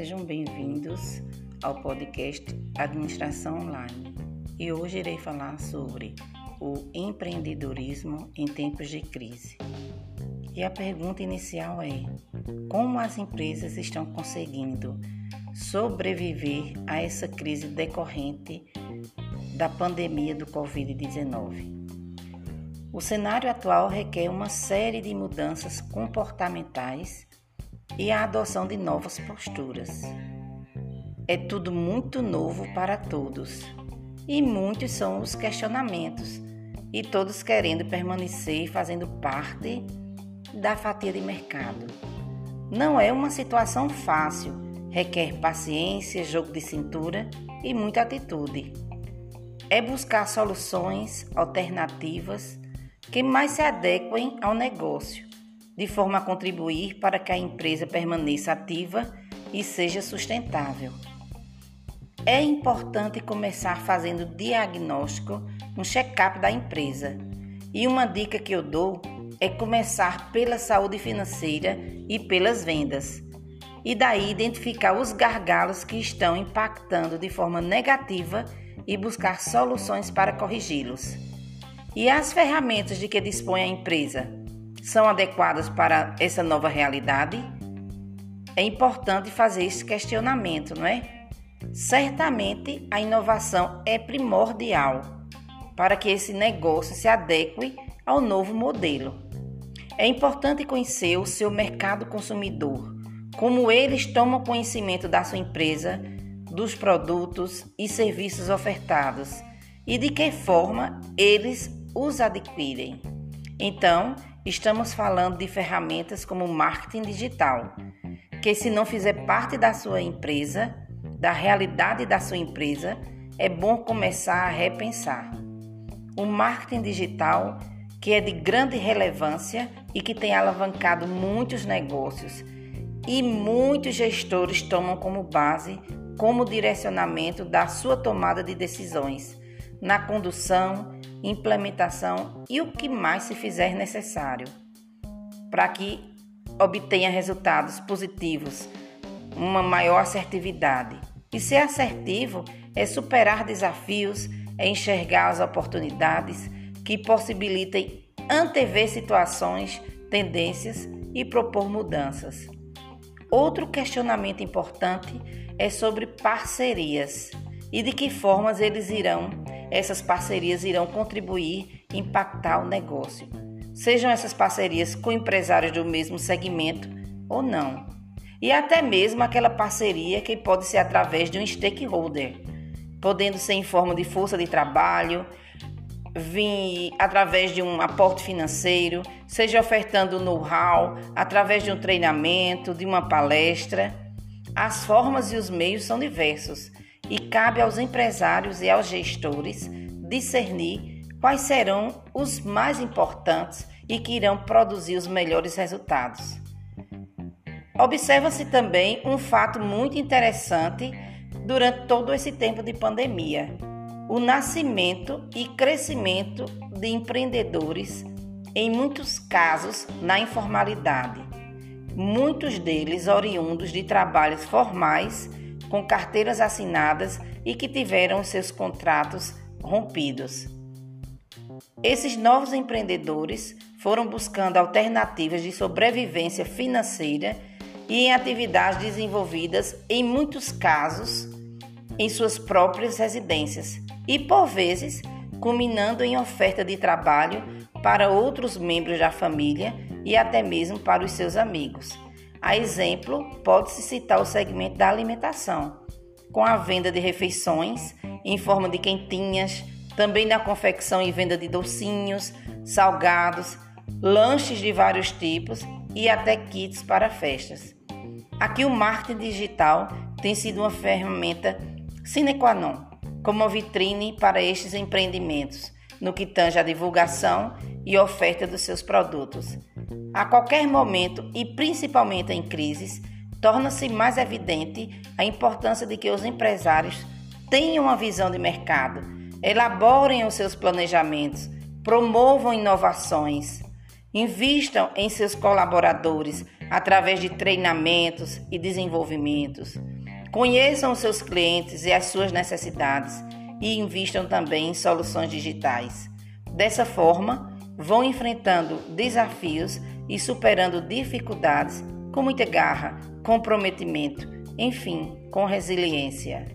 Sejam bem-vindos ao podcast Administração Online. E hoje irei falar sobre o empreendedorismo em tempos de crise. E a pergunta inicial é: como as empresas estão conseguindo sobreviver a essa crise decorrente da pandemia do Covid-19? O cenário atual requer uma série de mudanças comportamentais e a adoção de novas posturas. É tudo muito novo para todos e muitos são os questionamentos, e todos querendo permanecer fazendo parte da fatia de mercado. Não é uma situação fácil, requer paciência, jogo de cintura e muita atitude. É buscar soluções alternativas que mais se adequem ao negócio de forma a contribuir para que a empresa permaneça ativa e seja sustentável. É importante começar fazendo diagnóstico, um check-up da empresa. E uma dica que eu dou é começar pela saúde financeira e pelas vendas. E daí identificar os gargalos que estão impactando de forma negativa e buscar soluções para corrigi-los. E as ferramentas de que dispõe a empresa? São adequadas para essa nova realidade? É importante fazer esse questionamento, não é? Certamente a inovação é primordial para que esse negócio se adeque ao novo modelo. É importante conhecer o seu mercado consumidor, como eles tomam conhecimento da sua empresa, dos produtos e serviços ofertados e de que forma eles os adquirem. Então, Estamos falando de ferramentas como marketing digital, que se não fizer parte da sua empresa, da realidade da sua empresa, é bom começar a repensar. O marketing digital, que é de grande relevância e que tem alavancado muitos negócios, e muitos gestores tomam como base como direcionamento da sua tomada de decisões na condução, implementação e o que mais se fizer necessário para que obtenha resultados positivos, uma maior assertividade. E ser assertivo é superar desafios, é enxergar as oportunidades que possibilitem antever situações, tendências e propor mudanças. Outro questionamento importante é sobre parcerias e de que formas eles irão essas parcerias irão contribuir e impactar o negócio. Sejam essas parcerias com empresários do mesmo segmento ou não. E até mesmo aquela parceria que pode ser através de um stakeholder, podendo ser em forma de força de trabalho, vir através de um aporte financeiro, seja ofertando know-how, através de um treinamento, de uma palestra. As formas e os meios são diversos e cabe aos empresários e aos gestores discernir quais serão os mais importantes e que irão produzir os melhores resultados. Observa-se também um fato muito interessante durante todo esse tempo de pandemia: o nascimento e crescimento de empreendedores, em muitos casos na informalidade, muitos deles oriundos de trabalhos formais com carteiras assinadas e que tiveram seus contratos rompidos. Esses novos empreendedores foram buscando alternativas de sobrevivência financeira e em atividades desenvolvidas, em muitos casos, em suas próprias residências e, por vezes, culminando em oferta de trabalho para outros membros da família e até mesmo para os seus amigos. A exemplo, pode-se citar o segmento da alimentação, com a venda de refeições em forma de quentinhas, também na confecção e venda de docinhos, salgados, lanches de vários tipos e até kits para festas. Aqui o marketing digital tem sido uma ferramenta sine qua non, como vitrine para estes empreendimentos, no que tange a divulgação e oferta dos seus produtos. A qualquer momento e principalmente em crises, torna-se mais evidente a importância de que os empresários tenham uma visão de mercado, elaborem os seus planejamentos, promovam inovações, invistam em seus colaboradores através de treinamentos e desenvolvimentos, Conheçam os seus clientes e as suas necessidades e invistam também em soluções digitais. Dessa forma, vão enfrentando desafios e superando dificuldades com muita garra, comprometimento, enfim, com resiliência.